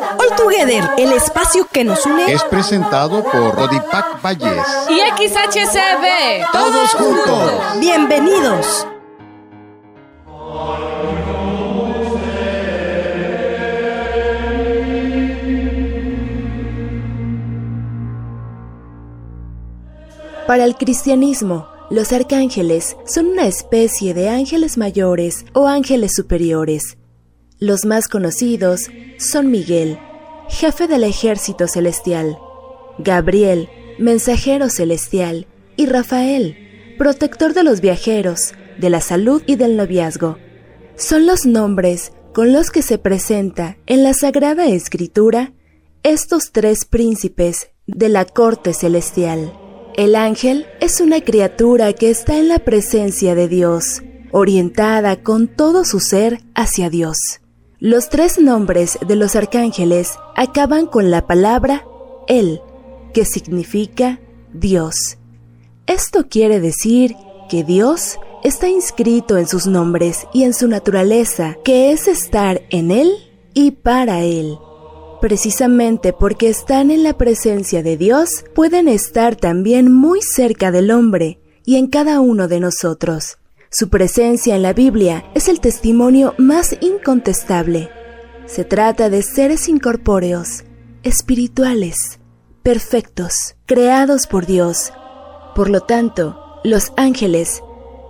All Together, el espacio que nos une, es presentado por Rodipac Valles y XHCB. Todos juntos. Bienvenidos. Para el cristianismo, los arcángeles son una especie de ángeles mayores o ángeles superiores. Los más conocidos son Miguel, jefe del ejército celestial, Gabriel, mensajero celestial, y Rafael, protector de los viajeros, de la salud y del noviazgo. Son los nombres con los que se presenta en la Sagrada Escritura estos tres príncipes de la corte celestial. El ángel es una criatura que está en la presencia de Dios, orientada con todo su ser hacia Dios. Los tres nombres de los arcángeles acaban con la palabra Él, que significa Dios. Esto quiere decir que Dios está inscrito en sus nombres y en su naturaleza, que es estar en Él y para Él. Precisamente porque están en la presencia de Dios, pueden estar también muy cerca del hombre y en cada uno de nosotros. Su presencia en la Biblia es el testimonio más incontestable. Se trata de seres incorpóreos, espirituales, perfectos, creados por Dios. Por lo tanto, los ángeles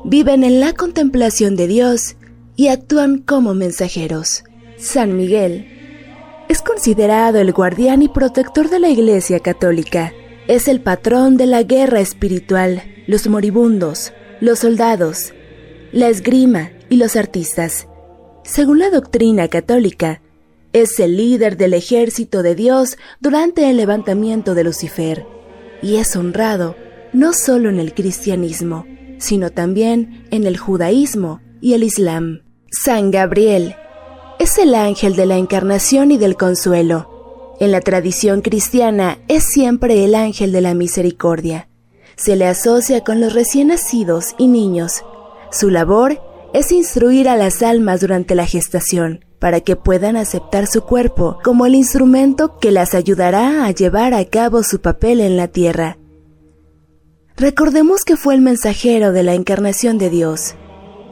viven en la contemplación de Dios y actúan como mensajeros. San Miguel es considerado el guardián y protector de la Iglesia Católica. Es el patrón de la guerra espiritual, los moribundos, los soldados, la esgrima y los artistas. Según la doctrina católica, es el líder del ejército de Dios durante el levantamiento de Lucifer y es honrado no solo en el cristianismo, sino también en el judaísmo y el islam. San Gabriel es el ángel de la encarnación y del consuelo. En la tradición cristiana es siempre el ángel de la misericordia. Se le asocia con los recién nacidos y niños. Su labor es instruir a las almas durante la gestación, para que puedan aceptar su cuerpo como el instrumento que las ayudará a llevar a cabo su papel en la tierra. Recordemos que fue el mensajero de la encarnación de Dios.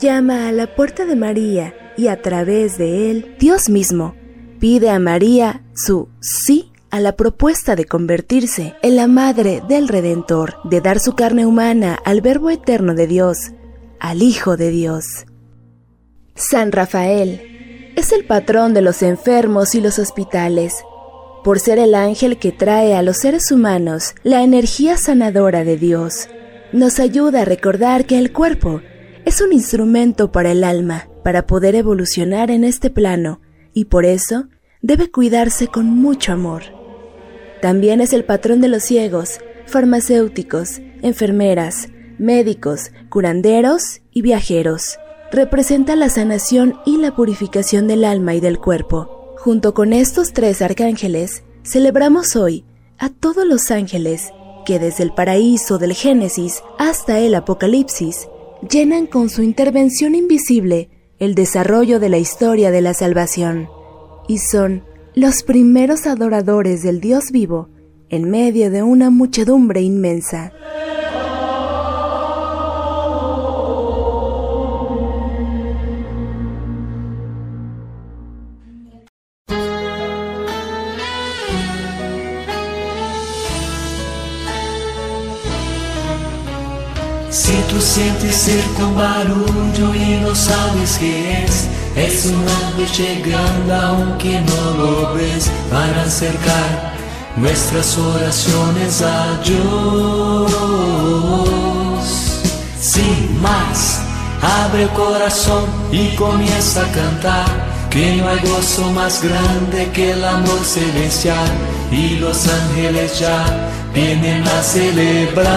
Llama a la puerta de María y a través de él, Dios mismo pide a María su sí a la propuesta de convertirse en la madre del Redentor, de dar su carne humana al Verbo eterno de Dios, al Hijo de Dios. San Rafael es el patrón de los enfermos y los hospitales, por ser el ángel que trae a los seres humanos la energía sanadora de Dios. Nos ayuda a recordar que el cuerpo es un instrumento para el alma, para poder evolucionar en este plano, y por eso debe cuidarse con mucho amor. También es el patrón de los ciegos, farmacéuticos, enfermeras, médicos, curanderos y viajeros. Representa la sanación y la purificación del alma y del cuerpo. Junto con estos tres arcángeles, celebramos hoy a todos los ángeles que desde el paraíso del Génesis hasta el Apocalipsis llenan con su intervención invisible el desarrollo de la historia de la salvación y son los primeros adoradores del Dios vivo en medio de una muchedumbre inmensa. Cerca un barullo y no sabes qué es. Es un ángel llegando aunque no lo ves para acercar nuestras oraciones a Dios. Sin más, abre el corazón y comienza a cantar. Que no hay gozo más grande que el amor celestial y los ángeles ya vienen a celebrar.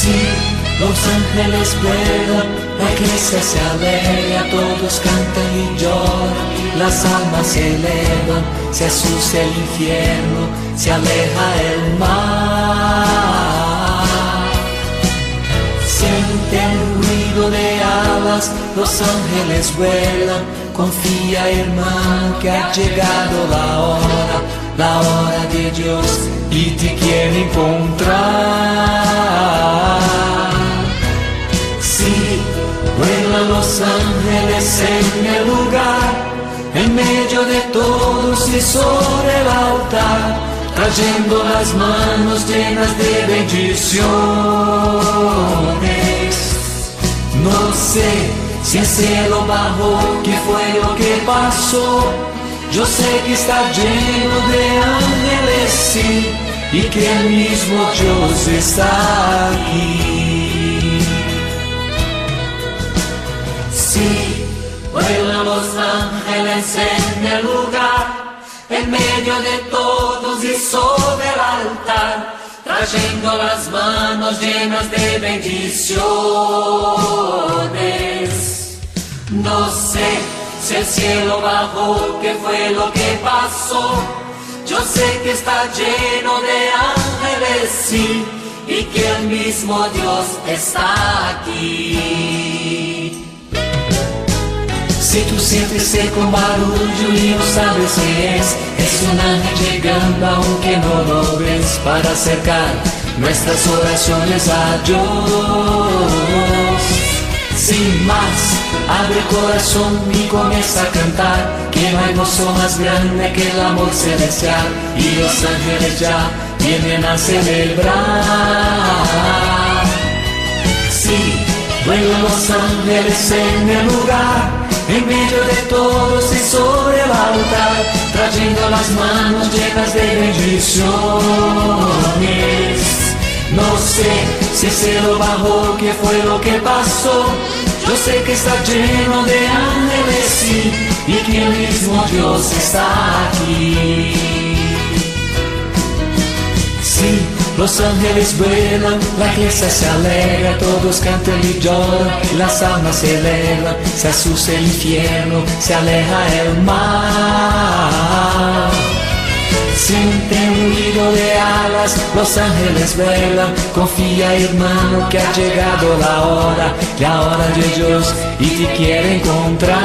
Sí, los ángeles vuelan, la iglesia se alegra, todos cantan y lloran, las almas se elevan, se asusta el infierno, se aleja el mar. Siente el ruido de alas, los ángeles vuelan, confía hermano que ha llegado la hora, la hora de Dios y te quiere encontrar. Sí, vuelan los ángeles en el lugar, en medio de todos y sobre el altar, trayendo las manos llenas de bendiciones. No sé si el cielo bajó, qué fue lo que pasó. Yo sé que está lleno de ángeles, sí, y que el mismo Dios está aquí. Sí, vuelan los ángeles en el lugar, en medio de todos y sobre el altar, trayendo las manos llenas de bendiciones. No sé si el cielo bajó, qué fue lo que pasó. Yo sé que está lleno de ángeles, sí, y que el mismo Dios está aquí. Si tú sientes eco barullo y no sabes qué es, es un ángel llegando aunque no lo ves para acercar nuestras oraciones a Dios. Sin más, abre el corazón y comienza a cantar, que hay gozo más grande que el amor celestial y los ángeles ya vienen a celebrar. Sí, vuelan los ángeles en el lugar, en medio de todos y sobre el altar, trayendo las manos llenas de bendiciones. No sé si el cielo bajó, qué fue lo que pasó. Yo sé que está lleno de ángeles, y que el mismo Dios está aquí. Sí, los ángeles vuelan, la iglesia se alegra, todos cantan y lloran, las almas se elevan, se asusta el infierno, se aleja el mar. Siente un ruido de alas, los ángeles vuelan, confía hermano que ha llegado la hora, la hora de Dios y te quiere encontrar.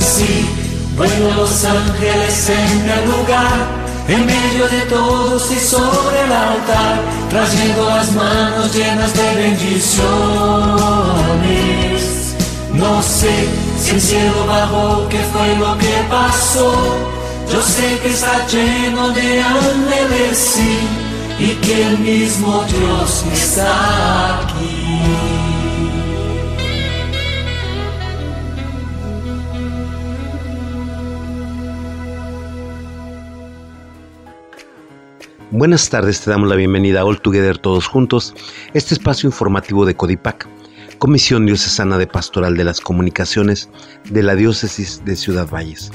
Sí, vuelan los ángeles en el lugar, en medio de todos y sobre el altar, trayendo las manos llenas de bendiciones. No sé si el cielo bajó, qué fue lo que pasó. Yo sé que está lleno de ángeles, sí, y que el mismo Dios está aquí. Buenas tardes, te damos la bienvenida a All Together Todos Juntos, este espacio informativo de Codipac, Comisión Diocesana de Pastoral de las Comunicaciones de la Diócesis de Ciudad Valles.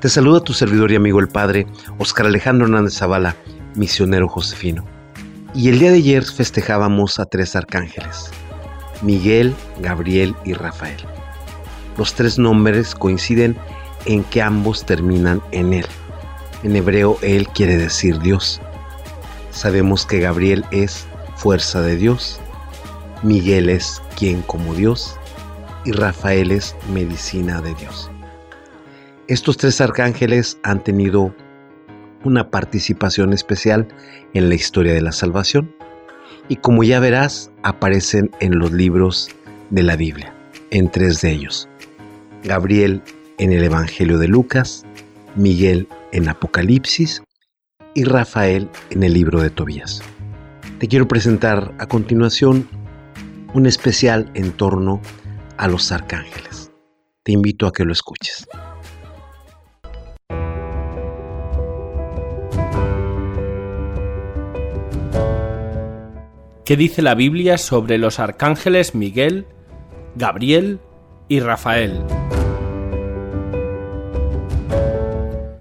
Te saluda tu servidor y amigo el Padre Oscar Alejandro Hernández Zavala, misionero josefino. Y el día de ayer festejábamos a tres arcángeles, Miguel, Gabriel y Rafael. Los tres nombres coinciden en que ambos terminan en él. En hebreo, él quiere decir Dios. Sabemos que Gabriel es fuerza de Dios, Miguel es quien como Dios y Rafael es medicina de Dios. Estos tres arcángeles han tenido una participación especial en la historia de la salvación y como ya verás aparecen en los libros de la Biblia, en tres de ellos. Gabriel en el Evangelio de Lucas, Miguel en Apocalipsis y Rafael en el libro de Tobías. Te quiero presentar a continuación un especial en torno a los arcángeles. Te invito a que lo escuches. ¿Qué dice la Biblia sobre los arcángeles Miguel, Gabriel y Rafael.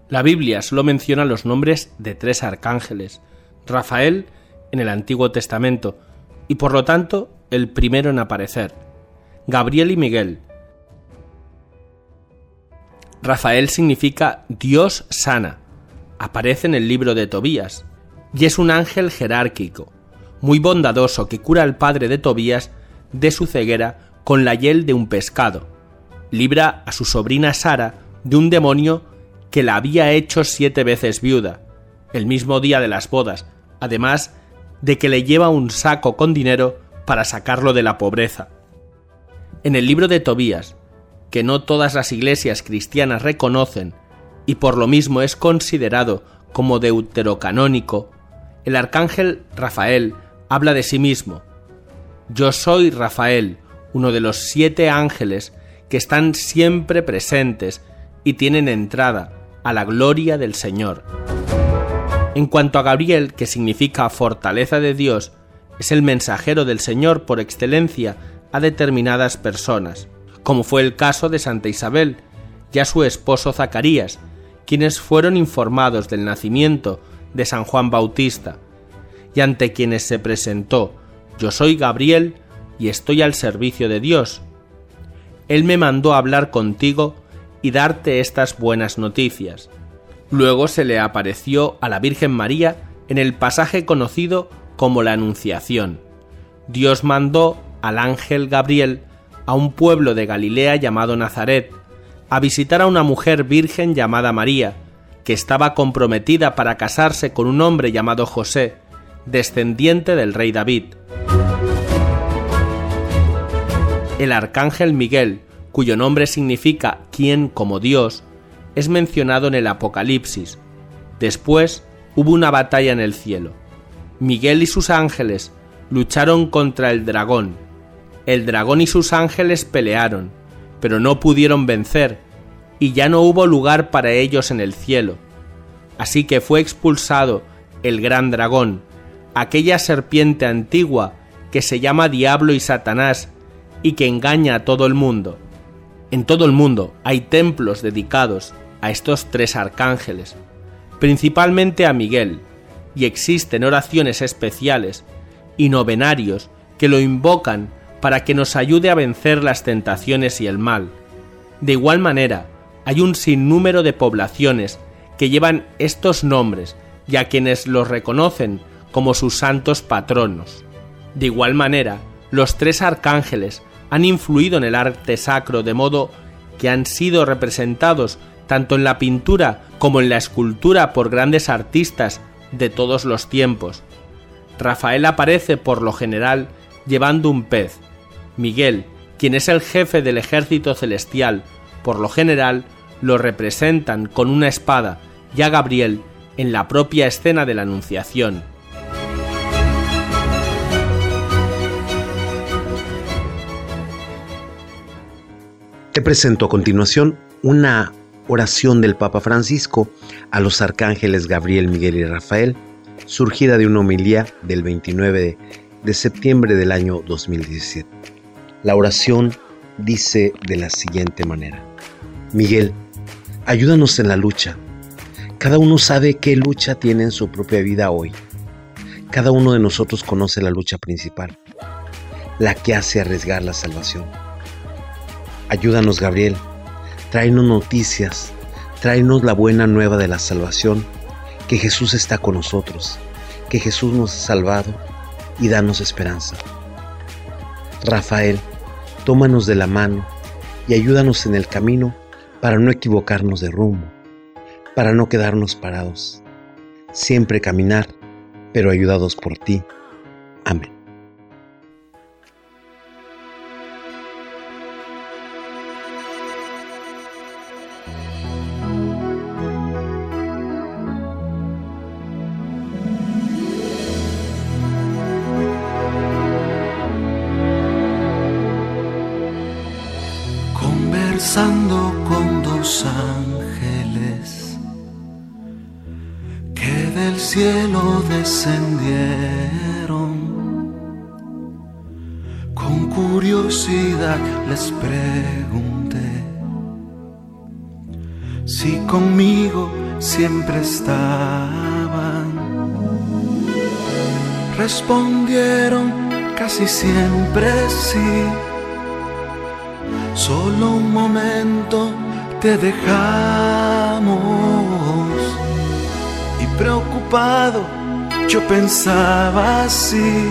La Biblia solo menciona los nombres de tres arcángeles, Rafael en el Antiguo Testamento, y por lo tanto el primero en aparecer, Gabriel y Miguel. Rafael significa Dios sana, aparece en el libro de Tobías, y es un ángel jerárquico, muy bondadoso que cura al padre de Tobías de su ceguera con la hiel de un pescado. Libra a su sobrina Sara de un demonio que la había hecho siete veces viuda, el mismo día de las bodas, además de que le lleva un saco con dinero para sacarlo de la pobreza. En el libro de Tobías, que no todas las iglesias cristianas reconocen y por lo mismo es considerado como deuterocanónico, el arcángel Rafael habla de sí mismo. Yo soy Rafael, uno de los siete ángeles que están siempre presentes y tienen entrada a la gloria del Señor. En cuanto a Gabriel, que significa fortaleza de Dios, es el mensajero del Señor por excelencia a determinadas personas, como fue el caso de Santa Isabel y a su esposo Zacarías, quienes fueron informados del nacimiento de San Juan Bautista, y ante quienes se presentó, Yo soy Gabriel y estoy al servicio de Dios. Él me mandó hablar contigo y darte estas buenas noticias. Luego se le apareció a la Virgen María en el pasaje conocido como la Anunciación. Dios mandó al ángel Gabriel a un pueblo de Galilea llamado Nazaret, a visitar a una mujer virgen llamada María, que estaba comprometida para casarse con un hombre llamado José, descendiente del rey David. El arcángel Miguel, cuyo nombre significa quien como Dios, es mencionado en el Apocalipsis. Después hubo una batalla en el cielo. Miguel y sus ángeles lucharon contra el dragón. El dragón y sus ángeles pelearon, pero no pudieron vencer, y ya no hubo lugar para ellos en el cielo. Así que fue expulsado el gran dragón, aquella serpiente antigua que se llama Diablo y Satanás y que engaña a todo el mundo. En todo el mundo hay templos dedicados a estos tres arcángeles, principalmente a Miguel, y existen oraciones especiales y novenarios que lo invocan para que nos ayude a vencer las tentaciones y el mal. De igual manera, hay un sinnúmero de poblaciones que llevan estos nombres y a quienes los reconocen como sus santos patronos. De igual manera, los tres arcángeles han influido en el arte sacro de modo que han sido representados tanto en la pintura como en la escultura por grandes artistas de todos los tiempos. Rafael aparece por lo general llevando un pez. Miguel, quien es el jefe del ejército celestial, por lo general lo representan con una espada, y a Gabriel en la propia escena de la Anunciación. Te presento a continuación una oración del Papa Francisco a los arcángeles Gabriel, Miguel y Rafael, surgida de una homilía del 29 de septiembre del año 2017. La oración dice de la siguiente manera. Miguel, ayúdanos en la lucha. Cada uno sabe qué lucha tiene en su propia vida hoy. Cada uno de nosotros conoce la lucha principal, la que hace arriesgar la salvación Ayúdanos, Gabriel. Tráenos noticias. Tráenos la buena nueva de la salvación, que Jesús está con nosotros, que Jesús nos ha salvado y danos esperanza. Rafael, tómanos de la mano y ayúdanos en el camino para no equivocarnos de rumbo, para no quedarnos parados. Siempre caminar, pero ayudados por ti. Amén. Del cielo descendieron Con curiosidad les pregunté si conmigo siempre estaban. Respondieron casi siempre sí. Solo un momento te dejamos. Preocupado yo pensaba así.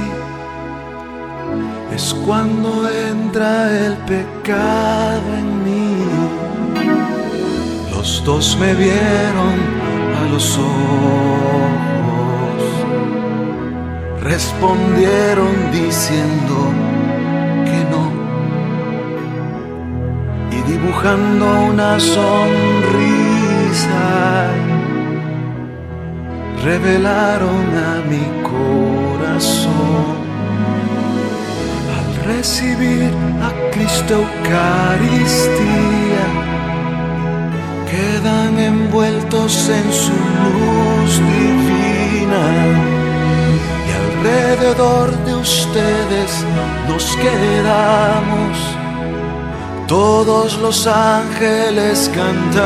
Es cuando entra el pecado en mí. Los dos me vieron a los ojos. Respondieron diciendo que no. Y dibujando una sonrisa, revelaron a mi corazón. Al recibir a Cristo Eucaristía, quedan envueltos en su luz divina y alrededor de ustedes nos quedamos todos los ángeles cantando.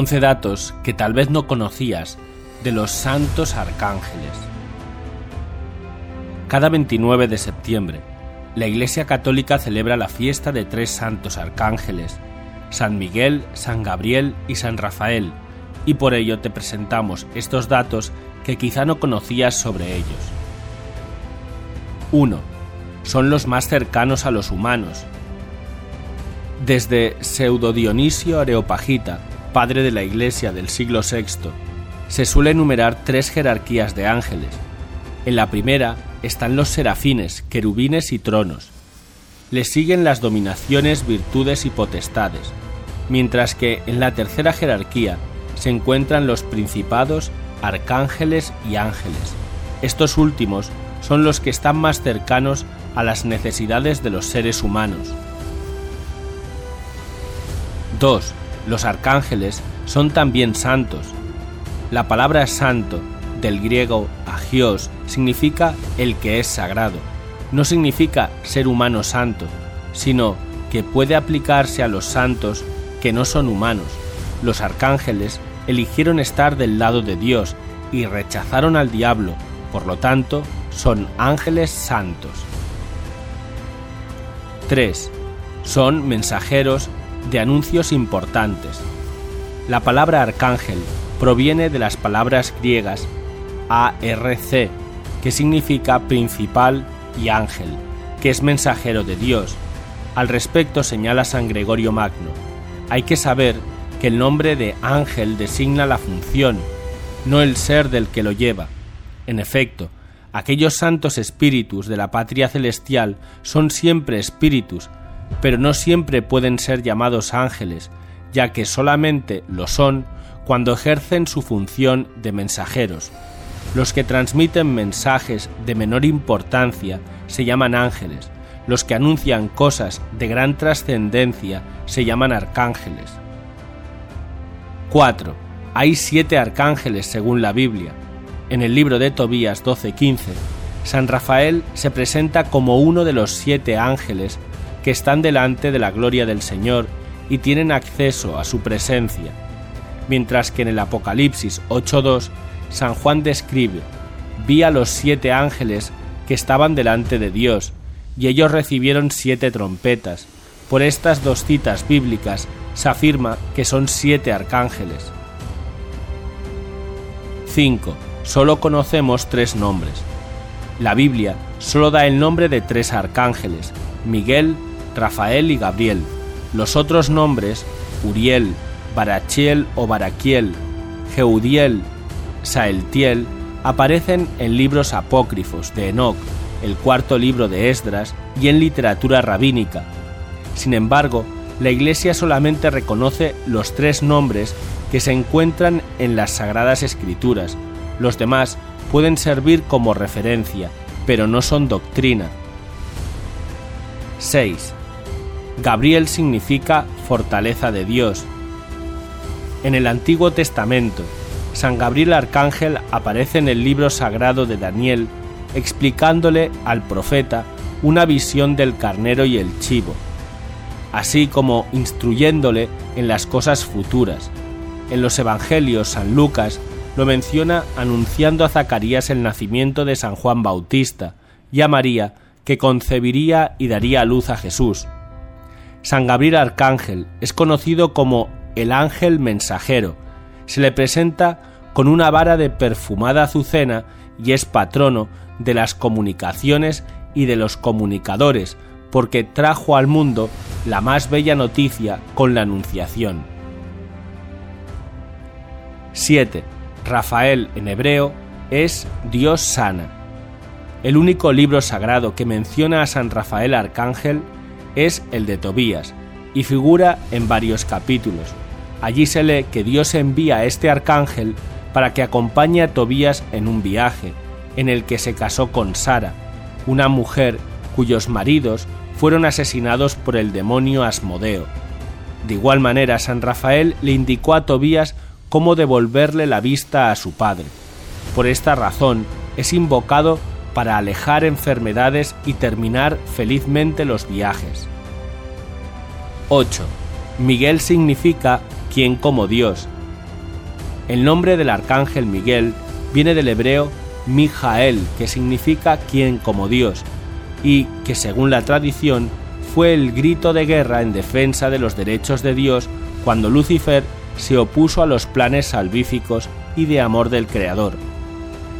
11 datos que tal vez no conocías de los santos arcángeles. Cada 29 de septiembre, la Iglesia Católica celebra la fiesta de tres santos arcángeles, San Miguel, San Gabriel y San Rafael, y por ello te presentamos estos datos que quizá no conocías sobre ellos. 1. Son los más cercanos a los humanos. Desde Pseudo Dionisio Areopagita padre de la Iglesia del siglo VI, se suele enumerar tres jerarquías de ángeles. En la primera están los serafines, querubines y tronos. Le siguen las dominaciones, virtudes y potestades, mientras que en la tercera jerarquía se encuentran los principados, arcángeles y ángeles. Estos últimos son los que están más cercanos a las necesidades de los seres humanos. 2. Los arcángeles son también santos. La palabra santo, del griego agios, significa el que es sagrado. No significa ser humano santo, sino que puede aplicarse a los santos que no son humanos. Los arcángeles eligieron estar del lado de Dios y rechazaron al diablo, por lo tanto, son ángeles santos. 3. Son mensajeros de anuncios importantes. La palabra arcángel proviene de las palabras griegas ARC, que significa principal, y ángel, que es mensajero de Dios. Al respecto señala San Gregorio Magno, hay que saber que el nombre de ángel designa la función, no el ser del que lo lleva. En efecto, aquellos santos espíritus de la patria celestial son siempre espíritus, pero no siempre pueden ser llamados ángeles, ya que solamente lo son cuando ejercen su función de mensajeros. Los que transmiten mensajes de menor importancia se llaman ángeles, los que anuncian cosas de gran trascendencia se llaman arcángeles. 4. Hay siete arcángeles según la Biblia. En el libro de Tobías 12:15, San Rafael se presenta como uno de los siete ángeles que están delante de la gloria del Señor y tienen acceso a su presencia, mientras que en el Apocalipsis 8.2 San Juan describe, vi a los siete ángeles que estaban delante de Dios, y ellos recibieron siete trompetas. Por estas dos citas bíblicas se afirma que son siete arcángeles. 5. Solo conocemos tres nombres. La Biblia solo da el nombre de tres arcángeles, Miguel, Rafael y Gabriel. Los otros nombres, Uriel, Barachiel o Baraquiel, Jeudiel, Saeltiel, aparecen en libros apócrifos de Enoch, el cuarto libro de Esdras y en literatura rabínica. Sin embargo, la Iglesia solamente reconoce los tres nombres que se encuentran en las Sagradas Escrituras. Los demás pueden servir como referencia, pero no son doctrina. 6. Gabriel significa fortaleza de Dios. En el Antiguo Testamento, San Gabriel Arcángel aparece en el libro sagrado de Daniel explicándole al profeta una visión del carnero y el chivo, así como instruyéndole en las cosas futuras. En los Evangelios San Lucas lo menciona anunciando a Zacarías el nacimiento de San Juan Bautista y a María que concebiría y daría a luz a Jesús. San Gabriel Arcángel es conocido como el ángel mensajero. Se le presenta con una vara de perfumada azucena y es patrono de las comunicaciones y de los comunicadores, porque trajo al mundo la más bella noticia con la Anunciación. 7. Rafael en hebreo es Dios sana. El único libro sagrado que menciona a San Rafael Arcángel es el de Tobías y figura en varios capítulos. Allí se lee que Dios envía a este arcángel para que acompañe a Tobías en un viaje, en el que se casó con Sara, una mujer cuyos maridos fueron asesinados por el demonio Asmodeo. De igual manera, San Rafael le indicó a Tobías cómo devolverle la vista a su padre. Por esta razón es invocado para alejar enfermedades y terminar felizmente los viajes. 8. Miguel significa quien como Dios. El nombre del arcángel Miguel viene del hebreo Mijael, que significa quien como Dios, y que según la tradición fue el grito de guerra en defensa de los derechos de Dios cuando Lucifer se opuso a los planes salvíficos y de amor del Creador.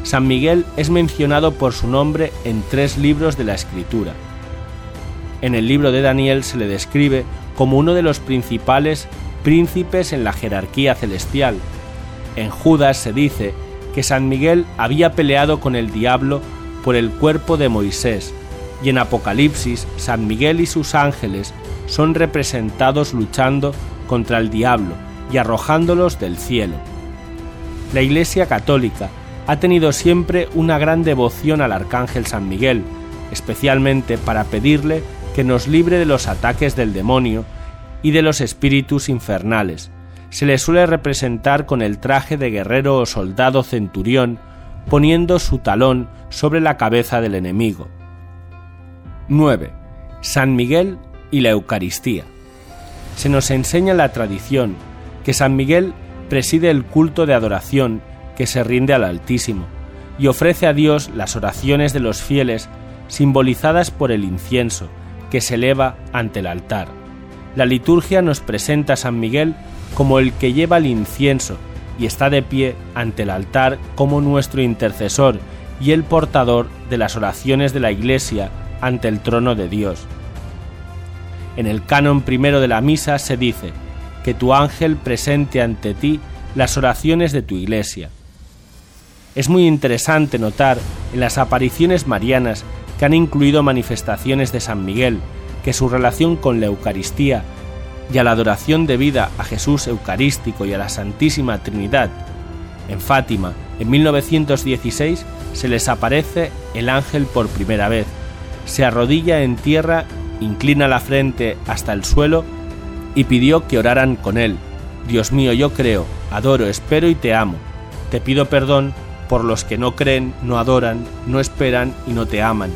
San Miguel es mencionado por su nombre en tres libros de la Escritura. En el libro de Daniel se le describe como uno de los principales príncipes en la jerarquía celestial. En Judas se dice que San Miguel había peleado con el diablo por el cuerpo de Moisés, y en Apocalipsis San Miguel y sus ángeles son representados luchando contra el diablo y arrojándolos del cielo. La Iglesia Católica ha tenido siempre una gran devoción al Arcángel San Miguel, especialmente para pedirle que nos libre de los ataques del demonio y de los espíritus infernales, se le suele representar con el traje de guerrero o soldado centurión, poniendo su talón sobre la cabeza del enemigo. 9. San Miguel y la Eucaristía. Se nos enseña la tradición que San Miguel preside el culto de adoración que se rinde al Altísimo y ofrece a Dios las oraciones de los fieles simbolizadas por el incienso que se eleva ante el altar. La liturgia nos presenta a San Miguel como el que lleva el incienso y está de pie ante el altar como nuestro intercesor y el portador de las oraciones de la Iglesia ante el trono de Dios. En el canon primero de la misa se dice, que tu ángel presente ante ti las oraciones de tu Iglesia. Es muy interesante notar en las apariciones marianas que han incluido manifestaciones de San Miguel, que su relación con la Eucaristía y a la adoración debida a Jesús Eucarístico y a la Santísima Trinidad. En Fátima, en 1916, se les aparece el ángel por primera vez. Se arrodilla en tierra, inclina la frente hasta el suelo y pidió que oraran con él. Dios mío, yo creo, adoro, espero y te amo. Te pido perdón por los que no creen, no adoran, no esperan y no te aman.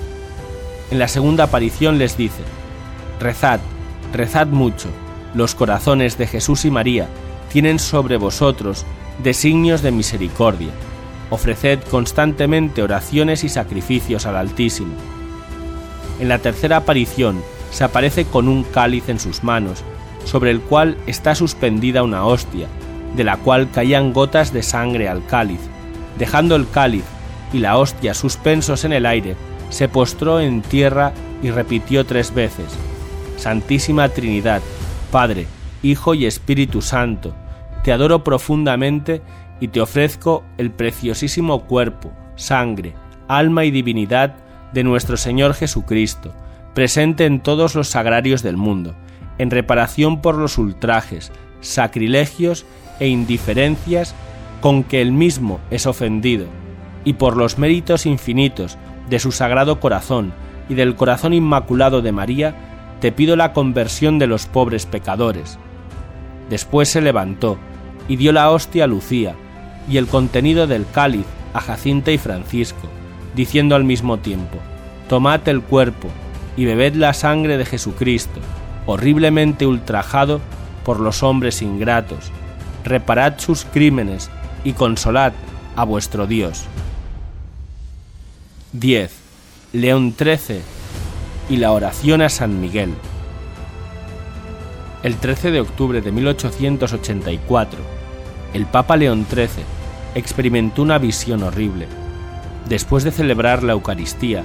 En la segunda aparición les dice, Rezad, rezad mucho, los corazones de Jesús y María tienen sobre vosotros designios de misericordia. Ofreced constantemente oraciones y sacrificios al Altísimo. En la tercera aparición se aparece con un cáliz en sus manos, sobre el cual está suspendida una hostia, de la cual caían gotas de sangre al cáliz. Dejando el cáliz y la hostia suspensos en el aire, se postró en tierra y repitió tres veces, Santísima Trinidad, Padre, Hijo y Espíritu Santo, te adoro profundamente y te ofrezco el preciosísimo cuerpo, sangre, alma y divinidad de nuestro Señor Jesucristo, presente en todos los sagrarios del mundo, en reparación por los ultrajes, sacrilegios e indiferencias con que él mismo es ofendido, y por los méritos infinitos de su sagrado corazón y del corazón inmaculado de María, te pido la conversión de los pobres pecadores. Después se levantó y dio la hostia a Lucía y el contenido del cáliz a Jacinta y Francisco, diciendo al mismo tiempo, Tomad el cuerpo y bebed la sangre de Jesucristo, horriblemente ultrajado por los hombres ingratos, reparad sus crímenes y consolad a vuestro Dios. 10. León XIII y la oración a San Miguel. El 13 de octubre de 1884, el Papa León XIII experimentó una visión horrible. Después de celebrar la Eucaristía,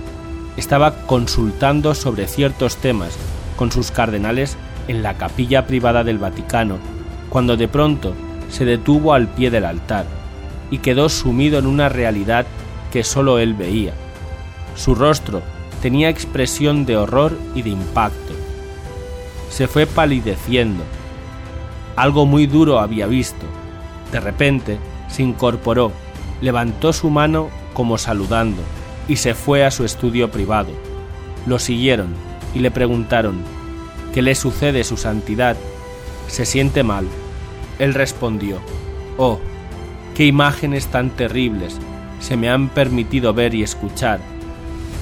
estaba consultando sobre ciertos temas con sus cardenales en la capilla privada del Vaticano, cuando de pronto se detuvo al pie del altar y quedó sumido en una realidad que sólo él veía. Su rostro tenía expresión de horror y de impacto. Se fue palideciendo. Algo muy duro había visto. De repente se incorporó, levantó su mano como saludando y se fue a su estudio privado. Lo siguieron y le preguntaron, ¿qué le sucede, Su Santidad? ¿Se siente mal? Él respondió, Oh, qué imágenes tan terribles se me han permitido ver y escuchar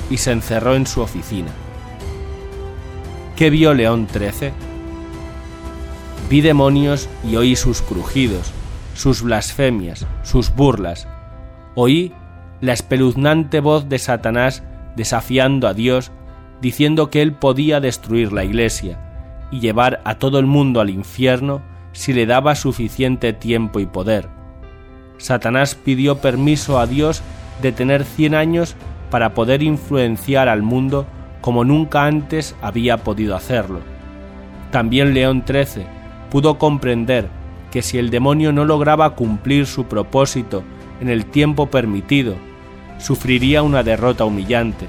y se encerró en su oficina. ¿Qué vio León XIII? Vi demonios y oí sus crujidos, sus blasfemias, sus burlas. Oí la espeluznante voz de Satanás desafiando a Dios, diciendo que él podía destruir la iglesia y llevar a todo el mundo al infierno si le daba suficiente tiempo y poder. Satanás pidió permiso a Dios de tener cien años para poder influenciar al mundo como nunca antes había podido hacerlo. También León XIII pudo comprender que si el demonio no lograba cumplir su propósito en el tiempo permitido, sufriría una derrota humillante.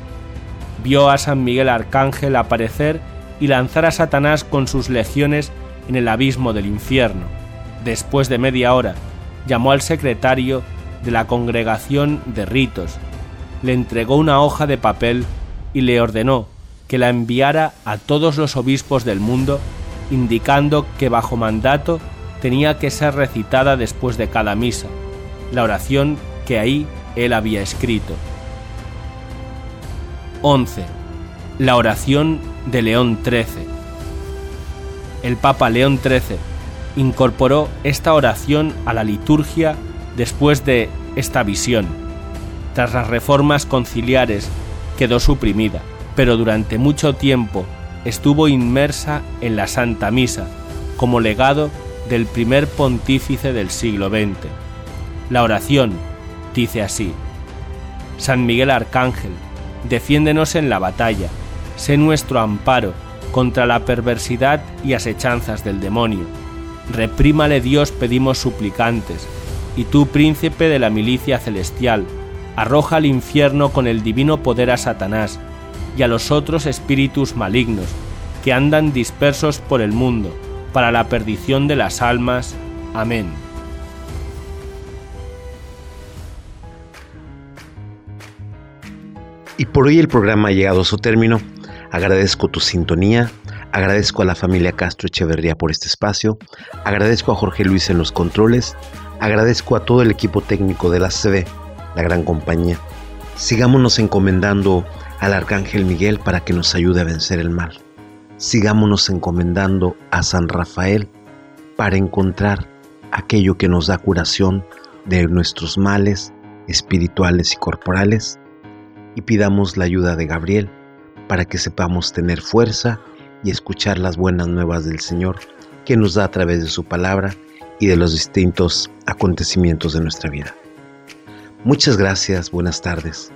Vio a San Miguel Arcángel aparecer y lanzar a Satanás con sus legiones en el abismo del infierno. Después de media hora, llamó al secretario de la congregación de ritos le entregó una hoja de papel y le ordenó que la enviara a todos los obispos del mundo, indicando que bajo mandato tenía que ser recitada después de cada misa, la oración que ahí él había escrito. 11. La oración de León XIII. El Papa León XIII incorporó esta oración a la liturgia después de esta visión tras las reformas conciliares quedó suprimida, pero durante mucho tiempo estuvo inmersa en la Santa Misa como legado del primer pontífice del siglo XX. La oración dice así, San Miguel Arcángel, defiéndenos en la batalla, sé nuestro amparo contra la perversidad y asechanzas del demonio. Reprímale Dios pedimos suplicantes, y tú príncipe de la milicia celestial, arroja al infierno con el divino poder a Satanás y a los otros espíritus malignos que andan dispersos por el mundo para la perdición de las almas. Amén. Y por hoy el programa ha llegado a su término. Agradezco tu sintonía, agradezco a la familia Castro Echeverría por este espacio, agradezco a Jorge Luis en los controles, agradezco a todo el equipo técnico de la CB la gran compañía. Sigámonos encomendando al Arcángel Miguel para que nos ayude a vencer el mal. sigámonos encomendando a San Rafael para encontrar aquello que nos da curación de nuestros males espirituales y corporales y pidamos la ayuda de Gabriel para que sepamos tener fuerza y escuchar las buenas nuevas del Señor que nos da a través de su palabra y de los distintos acontecimientos de nuestra vida. Muchas gracias, buenas tardes.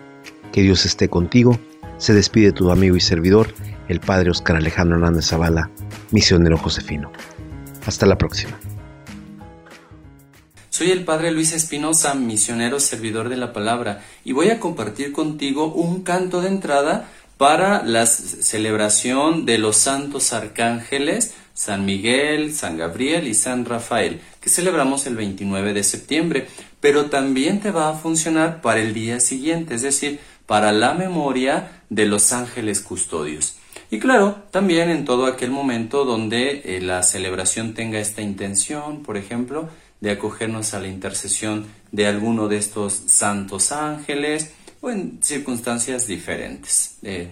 Que Dios esté contigo. Se despide tu amigo y servidor, el Padre Oscar Alejandro Hernández Zavala, misionero josefino. Hasta la próxima. Soy el Padre Luis Espinosa, misionero servidor de la palabra, y voy a compartir contigo un canto de entrada para la celebración de los santos arcángeles San Miguel, San Gabriel y San Rafael, que celebramos el 29 de septiembre, pero también te va a funcionar para el día siguiente, es decir, para la memoria de los ángeles custodios. Y claro, también en todo aquel momento donde eh, la celebración tenga esta intención, por ejemplo, de acogernos a la intercesión de alguno de estos santos ángeles o en circunstancias diferentes. Eh,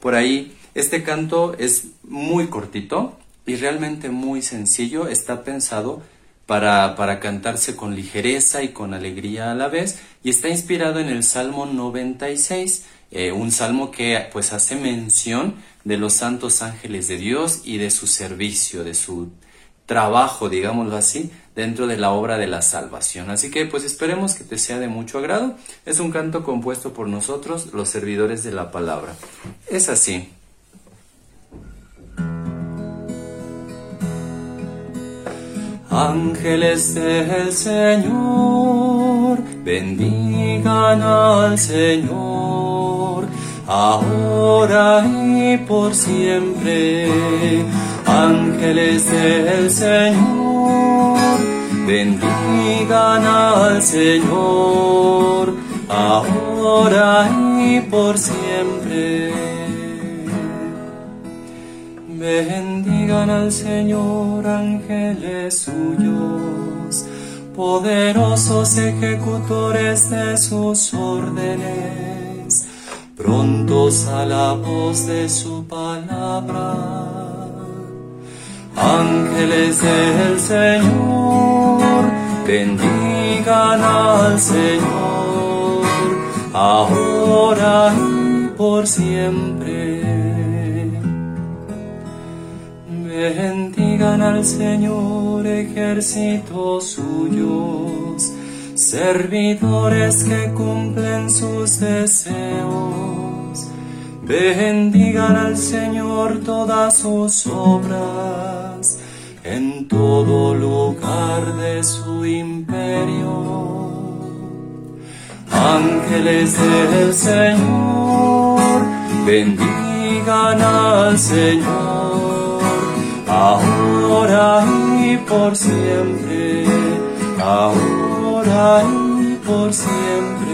por ahí, este canto es muy cortito, y realmente muy sencillo, está pensado para, para, cantarse con ligereza y con alegría a la vez y está inspirado en el Salmo 96, eh, un salmo que pues hace mención de los santos ángeles de Dios y de su servicio, de su trabajo, digámoslo así, dentro de la obra de la salvación. Así que pues esperemos que te sea de mucho agrado. Es un canto compuesto por nosotros, los servidores de la palabra. Es así. Ángeles del Señor, bendigan al Señor, ahora y por siempre. Ángeles del Señor, bendigan al Señor, ahora y por siempre. Bendigan al Señor ángeles suyos, poderosos ejecutores de sus órdenes, prontos a la voz de su palabra. Ángeles del Señor, bendigan al Señor, ahora y por siempre. Bendigan al Señor ejércitos suyos, servidores que cumplen sus deseos. Bendigan al Señor todas sus obras en todo lugar de su imperio. Ángeles del Señor, bendigan al Señor ahora y por siempre, ahora y por siempre.